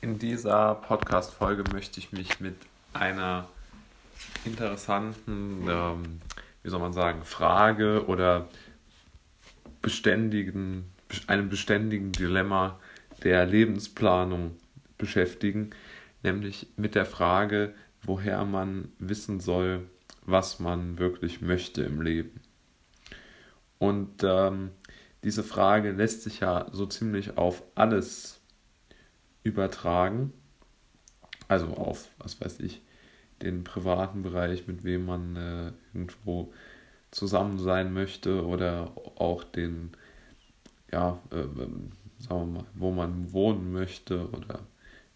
In dieser Podcast-Folge möchte ich mich mit einer interessanten, ähm, wie soll man sagen, Frage oder beständigen, einem beständigen Dilemma der Lebensplanung beschäftigen, nämlich mit der Frage, woher man wissen soll, was man wirklich möchte im Leben. Und ähm, diese Frage lässt sich ja so ziemlich auf alles übertragen. Also auf, was weiß ich, den privaten Bereich, mit wem man äh, irgendwo zusammen sein möchte oder auch den, ja, äh, sagen wir mal, wo man wohnen möchte oder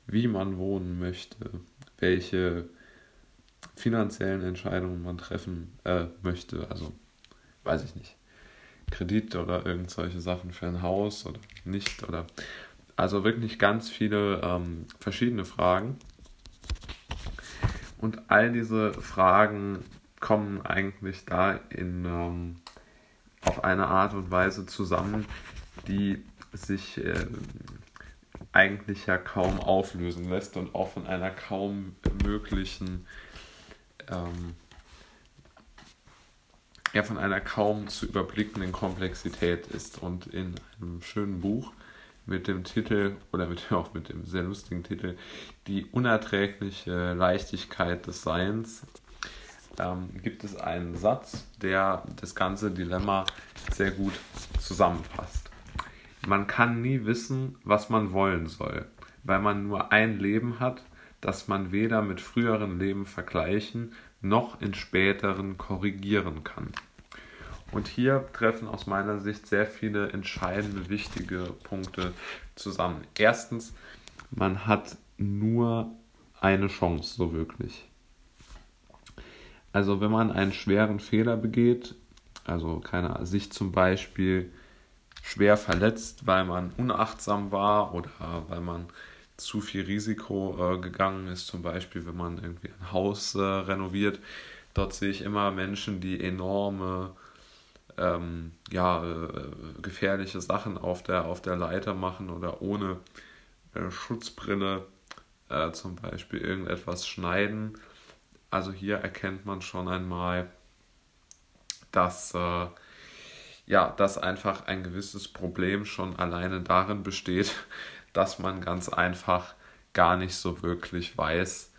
wie man wohnen möchte, welche finanziellen Entscheidungen man treffen äh, möchte, also weiß ich nicht, Kredit oder irgendwelche Sachen für ein Haus oder nicht oder also wirklich ganz viele ähm, verschiedene Fragen. Und all diese Fragen kommen eigentlich da in, ähm, auf eine Art und Weise zusammen, die sich äh, eigentlich ja kaum auflösen lässt und auch von einer kaum möglichen, ähm, ja, von einer kaum zu überblickenden Komplexität ist. Und in einem schönen Buch mit dem Titel oder mit, auch mit dem sehr lustigen Titel Die unerträgliche Leichtigkeit des Seins ähm, gibt es einen Satz, der das ganze Dilemma sehr gut zusammenfasst. Man kann nie wissen, was man wollen soll, weil man nur ein Leben hat, das man weder mit früheren Leben vergleichen noch in späteren korrigieren kann. Und hier treffen aus meiner Sicht sehr viele entscheidende, wichtige Punkte zusammen. Erstens, man hat nur eine Chance, so wirklich. Also wenn man einen schweren Fehler begeht, also keine sich zum Beispiel schwer verletzt, weil man unachtsam war oder weil man zu viel Risiko äh, gegangen ist, zum Beispiel wenn man irgendwie ein Haus äh, renoviert, dort sehe ich immer Menschen, die enorme ähm, ja, äh, gefährliche Sachen auf der, auf der Leiter machen oder ohne äh, Schutzbrille äh, zum Beispiel irgendetwas schneiden. Also hier erkennt man schon einmal, dass, äh, ja, dass einfach ein gewisses Problem schon alleine darin besteht, dass man ganz einfach gar nicht so wirklich weiß,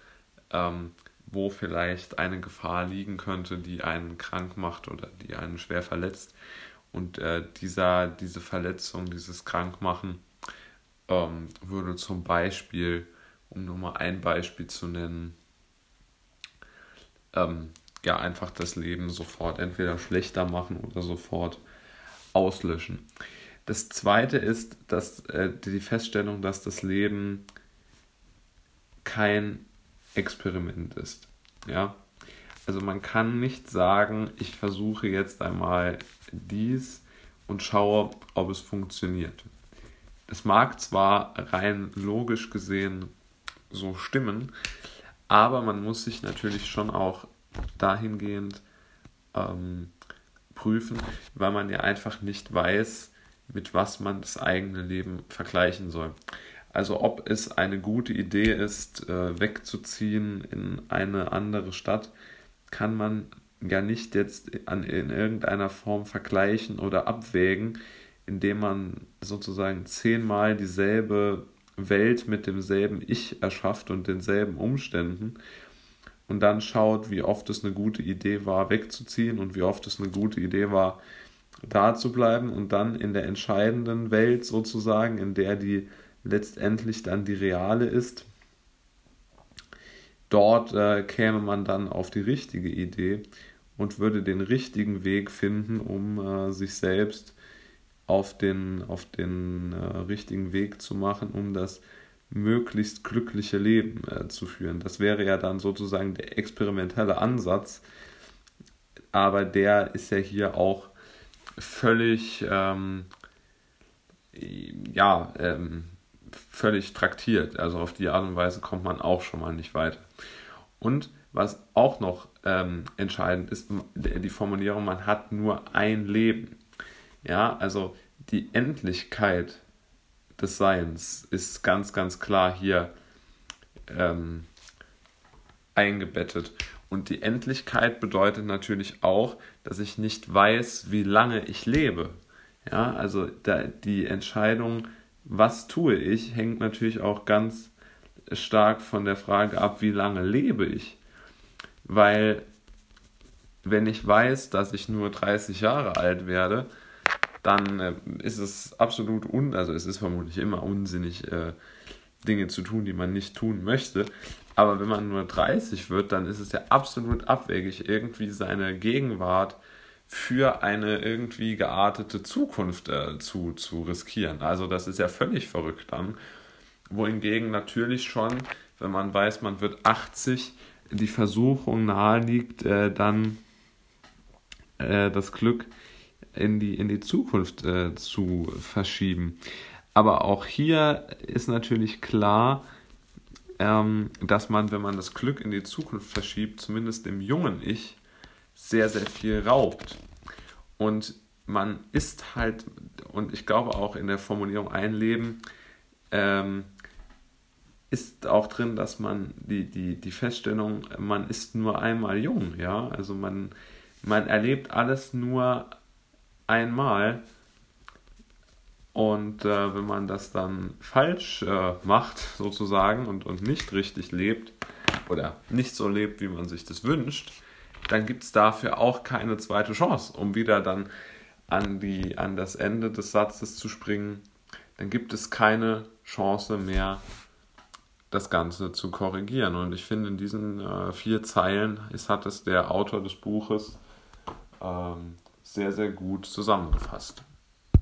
ähm, wo vielleicht eine Gefahr liegen könnte, die einen krank macht oder die einen schwer verletzt. Und äh, dieser, diese Verletzung, dieses Krankmachen ähm, würde zum Beispiel, um nur mal ein Beispiel zu nennen, ähm, ja einfach das Leben sofort entweder schlechter machen oder sofort auslöschen. Das zweite ist, dass äh, die Feststellung, dass das Leben kein Experiment ist. Ja, also man kann nicht sagen, ich versuche jetzt einmal dies und schaue, ob es funktioniert. Es mag zwar rein logisch gesehen so stimmen, aber man muss sich natürlich schon auch dahingehend ähm, prüfen, weil man ja einfach nicht weiß, mit was man das eigene Leben vergleichen soll. Also ob es eine gute Idee ist, äh, wegzuziehen in eine andere Stadt, kann man ja nicht jetzt in irgendeiner Form vergleichen oder abwägen, indem man sozusagen zehnmal dieselbe Welt mit demselben Ich erschafft und denselben Umständen und dann schaut, wie oft es eine gute Idee war, wegzuziehen und wie oft es eine gute Idee war, da zu bleiben und dann in der entscheidenden Welt sozusagen, in der die letztendlich dann die reale ist. Dort äh, käme man dann auf die richtige Idee und würde den richtigen Weg finden, um äh, sich selbst auf den, auf den äh, richtigen Weg zu machen, um das möglichst glückliche Leben äh, zu führen. Das wäre ja dann sozusagen der experimentelle Ansatz, aber der ist ja hier auch völlig, ähm, ja, ähm, völlig traktiert. Also auf die Art und Weise kommt man auch schon mal nicht weiter. Und was auch noch ähm, entscheidend ist, die Formulierung, man hat nur ein Leben. Ja, also die Endlichkeit des Seins ist ganz, ganz klar hier ähm, eingebettet. Und die Endlichkeit bedeutet natürlich auch, dass ich nicht weiß, wie lange ich lebe. Ja, also da, die Entscheidung, was tue ich, hängt natürlich auch ganz stark von der Frage ab, wie lange lebe ich. Weil wenn ich weiß, dass ich nur 30 Jahre alt werde, dann äh, ist es absolut un, also es ist vermutlich immer unsinnig, äh, Dinge zu tun, die man nicht tun möchte. Aber wenn man nur 30 wird, dann ist es ja absolut abwegig, irgendwie seine Gegenwart für eine irgendwie geartete Zukunft äh, zu, zu riskieren. Also das ist ja völlig verrückt dann. Wohingegen natürlich schon, wenn man weiß, man wird 80, die Versuchung naheliegt, äh, dann äh, das Glück in die, in die Zukunft äh, zu verschieben. Aber auch hier ist natürlich klar, ähm, dass man, wenn man das Glück in die Zukunft verschiebt, zumindest dem jungen Ich, sehr, sehr viel raubt. Und man ist halt, und ich glaube auch in der Formulierung ein Leben, ähm, ist auch drin, dass man die, die, die Feststellung, man ist nur einmal jung, ja, also man, man erlebt alles nur einmal und äh, wenn man das dann falsch äh, macht, sozusagen, und, und nicht richtig lebt, oder nicht so lebt, wie man sich das wünscht, dann gibt es dafür auch keine zweite Chance, um wieder dann an, die, an das Ende des Satzes zu springen. Dann gibt es keine Chance mehr, das Ganze zu korrigieren. Und ich finde, in diesen äh, vier Zeilen ist, hat es der Autor des Buches ähm, sehr, sehr gut zusammengefasst.